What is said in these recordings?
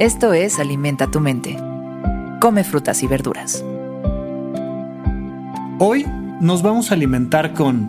Esto es Alimenta tu mente. Come frutas y verduras. Hoy nos vamos a alimentar con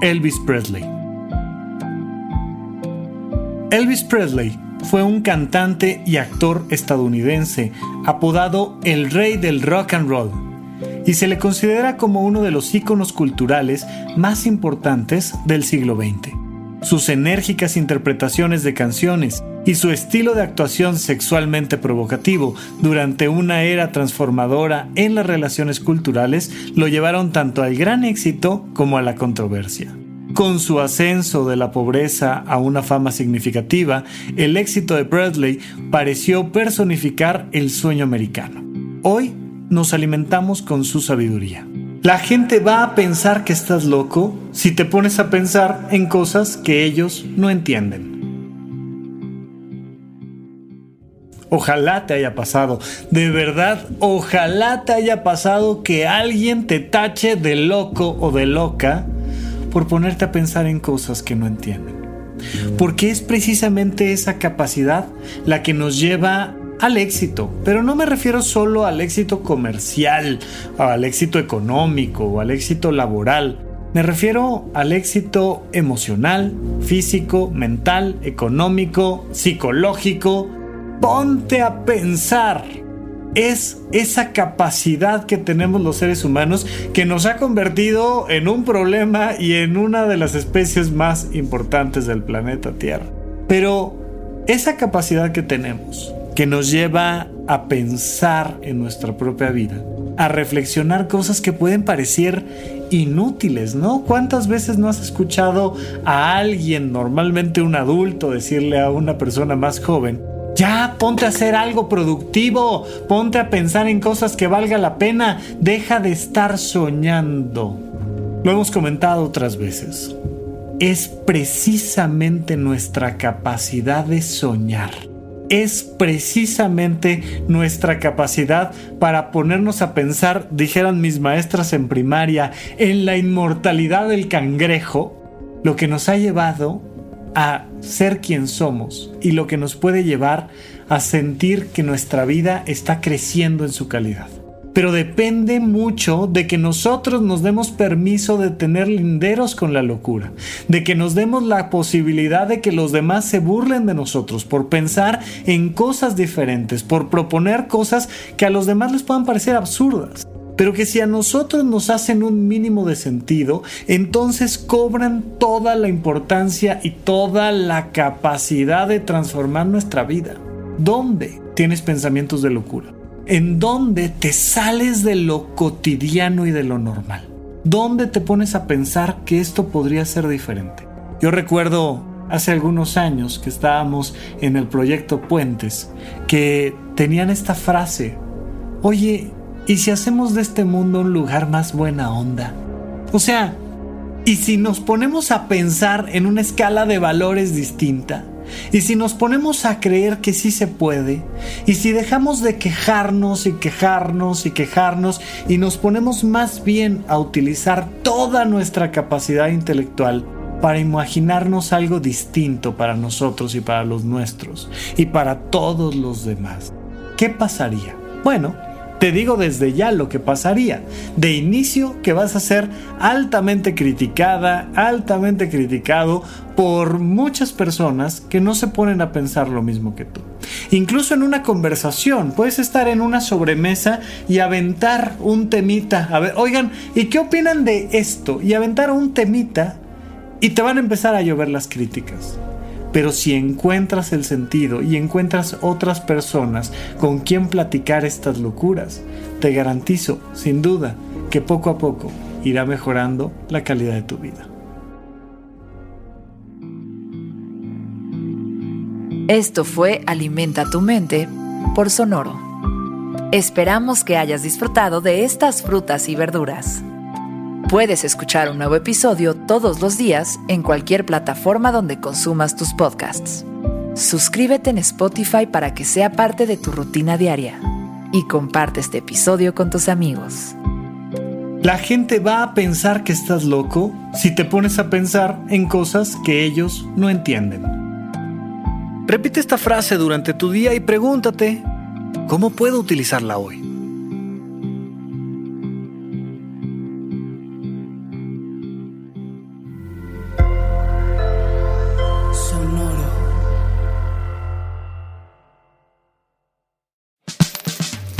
Elvis Presley. Elvis Presley fue un cantante y actor estadounidense apodado el rey del rock and roll y se le considera como uno de los íconos culturales más importantes del siglo XX. Sus enérgicas interpretaciones de canciones y su estilo de actuación sexualmente provocativo durante una era transformadora en las relaciones culturales lo llevaron tanto al gran éxito como a la controversia. Con su ascenso de la pobreza a una fama significativa, el éxito de Bradley pareció personificar el sueño americano. Hoy nos alimentamos con su sabiduría. La gente va a pensar que estás loco si te pones a pensar en cosas que ellos no entienden. Ojalá te haya pasado, de verdad, ojalá te haya pasado que alguien te tache de loco o de loca por ponerte a pensar en cosas que no entienden. Porque es precisamente esa capacidad la que nos lleva al éxito, pero no me refiero solo al éxito comercial, al éxito económico o al éxito laboral. Me refiero al éxito emocional, físico, mental, económico, psicológico. Ponte a pensar. Es esa capacidad que tenemos los seres humanos que nos ha convertido en un problema y en una de las especies más importantes del planeta Tierra. Pero esa capacidad que tenemos que nos lleva a pensar en nuestra propia vida, a reflexionar cosas que pueden parecer inútiles, ¿no? ¿Cuántas veces no has escuchado a alguien, normalmente un adulto, decirle a una persona más joven, ya, ponte a hacer algo productivo, ponte a pensar en cosas que valga la pena, deja de estar soñando. Lo hemos comentado otras veces. Es precisamente nuestra capacidad de soñar es precisamente nuestra capacidad para ponernos a pensar, dijeran mis maestras en primaria, en la inmortalidad del cangrejo, lo que nos ha llevado a ser quien somos y lo que nos puede llevar a sentir que nuestra vida está creciendo en su calidad pero depende mucho de que nosotros nos demos permiso de tener linderos con la locura, de que nos demos la posibilidad de que los demás se burlen de nosotros por pensar en cosas diferentes, por proponer cosas que a los demás les puedan parecer absurdas. Pero que si a nosotros nos hacen un mínimo de sentido, entonces cobran toda la importancia y toda la capacidad de transformar nuestra vida. ¿Dónde tienes pensamientos de locura? en donde te sales de lo cotidiano y de lo normal. ¿Dónde te pones a pensar que esto podría ser diferente? Yo recuerdo hace algunos años que estábamos en el proyecto Puentes, que tenían esta frase, oye, ¿y si hacemos de este mundo un lugar más buena onda? O sea, ¿y si nos ponemos a pensar en una escala de valores distinta? Y si nos ponemos a creer que sí se puede, y si dejamos de quejarnos y quejarnos y quejarnos y nos ponemos más bien a utilizar toda nuestra capacidad intelectual para imaginarnos algo distinto para nosotros y para los nuestros y para todos los demás, ¿qué pasaría? Bueno, te digo desde ya lo que pasaría. De inicio que vas a ser altamente criticada, altamente criticado por muchas personas que no se ponen a pensar lo mismo que tú. Incluso en una conversación, puedes estar en una sobremesa y aventar un temita. A ver, oigan, ¿y qué opinan de esto? Y aventar un temita y te van a empezar a llover las críticas. Pero si encuentras el sentido y encuentras otras personas con quien platicar estas locuras, te garantizo, sin duda, que poco a poco irá mejorando la calidad de tu vida. Esto fue Alimenta tu mente por Sonoro. Esperamos que hayas disfrutado de estas frutas y verduras. Puedes escuchar un nuevo episodio todos los días en cualquier plataforma donde consumas tus podcasts. Suscríbete en Spotify para que sea parte de tu rutina diaria y comparte este episodio con tus amigos. La gente va a pensar que estás loco si te pones a pensar en cosas que ellos no entienden. Repite esta frase durante tu día y pregúntate, ¿cómo puedo utilizarla hoy?